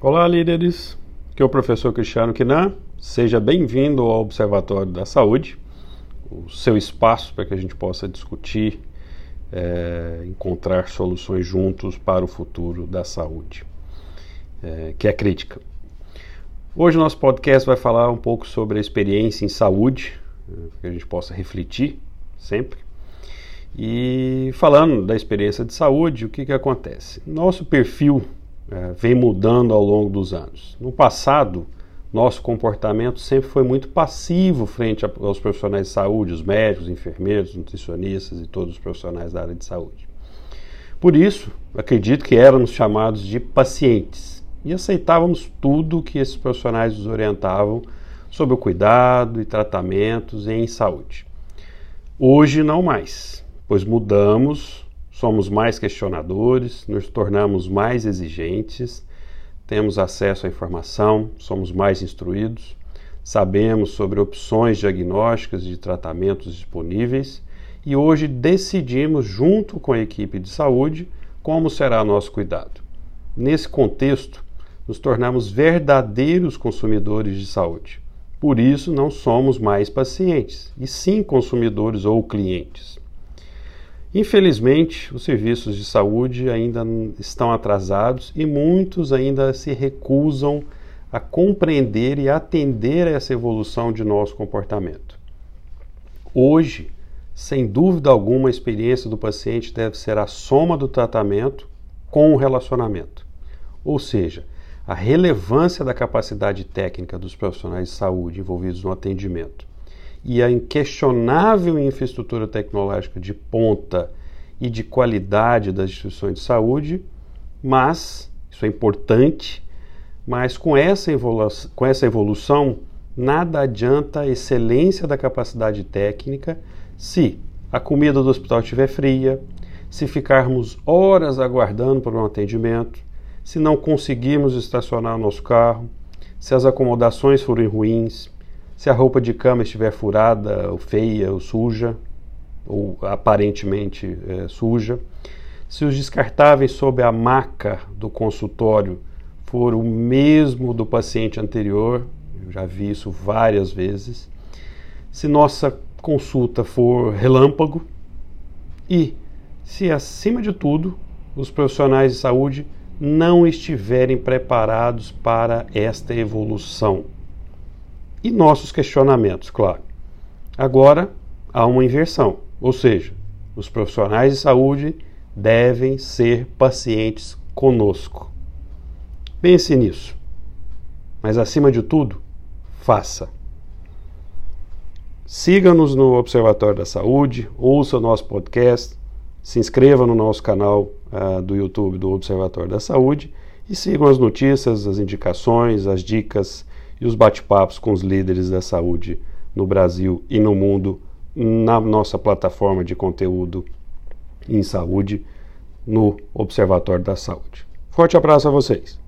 Olá, líderes. Aqui é o professor Cristiano Quinan. Seja bem-vindo ao Observatório da Saúde, o seu espaço para que a gente possa discutir, é, encontrar soluções juntos para o futuro da saúde, é, que é crítica. Hoje o nosso podcast vai falar um pouco sobre a experiência em saúde, é, para que a gente possa refletir sempre. E falando da experiência de saúde, o que, que acontece? Nosso perfil é, vem mudando ao longo dos anos. No passado, nosso comportamento sempre foi muito passivo frente aos profissionais de saúde, os médicos, enfermeiros, nutricionistas e todos os profissionais da área de saúde. Por isso, acredito que éramos chamados de pacientes e aceitávamos tudo que esses profissionais nos orientavam sobre o cuidado e tratamentos em saúde. Hoje, não mais, pois mudamos somos mais questionadores, nos tornamos mais exigentes, temos acesso à informação, somos mais instruídos, sabemos sobre opções diagnósticas e de tratamentos disponíveis e hoje decidimos, junto com a equipe de saúde, como será nosso cuidado. Nesse contexto, nos tornamos verdadeiros consumidores de saúde. Por isso, não somos mais pacientes, e sim consumidores ou clientes. Infelizmente, os serviços de saúde ainda estão atrasados e muitos ainda se recusam a compreender e atender a essa evolução de nosso comportamento. Hoje, sem dúvida alguma, a experiência do paciente deve ser a soma do tratamento com o relacionamento. Ou seja, a relevância da capacidade técnica dos profissionais de saúde envolvidos no atendimento e a inquestionável infraestrutura tecnológica de ponta e de qualidade das instituições de saúde, mas, isso é importante, mas com essa, evolução, com essa evolução, nada adianta a excelência da capacidade técnica se a comida do hospital estiver fria, se ficarmos horas aguardando por um atendimento, se não conseguirmos estacionar o nosso carro, se as acomodações forem ruins, se a roupa de cama estiver furada, ou feia, ou suja, ou aparentemente é, suja, se os descartáveis sob a maca do consultório for o mesmo do paciente anterior, eu já vi isso várias vezes, se nossa consulta for relâmpago e se, acima de tudo, os profissionais de saúde não estiverem preparados para esta evolução e nossos questionamentos, claro. Agora há uma inversão, ou seja, os profissionais de saúde devem ser pacientes conosco. Pense nisso. Mas acima de tudo, faça. Siga-nos no Observatório da Saúde, ouça o nosso podcast, se inscreva no nosso canal uh, do YouTube do Observatório da Saúde e sigam as notícias, as indicações, as dicas e os bate-papos com os líderes da saúde no Brasil e no mundo na nossa plataforma de conteúdo em saúde no Observatório da Saúde. Forte abraço a vocês!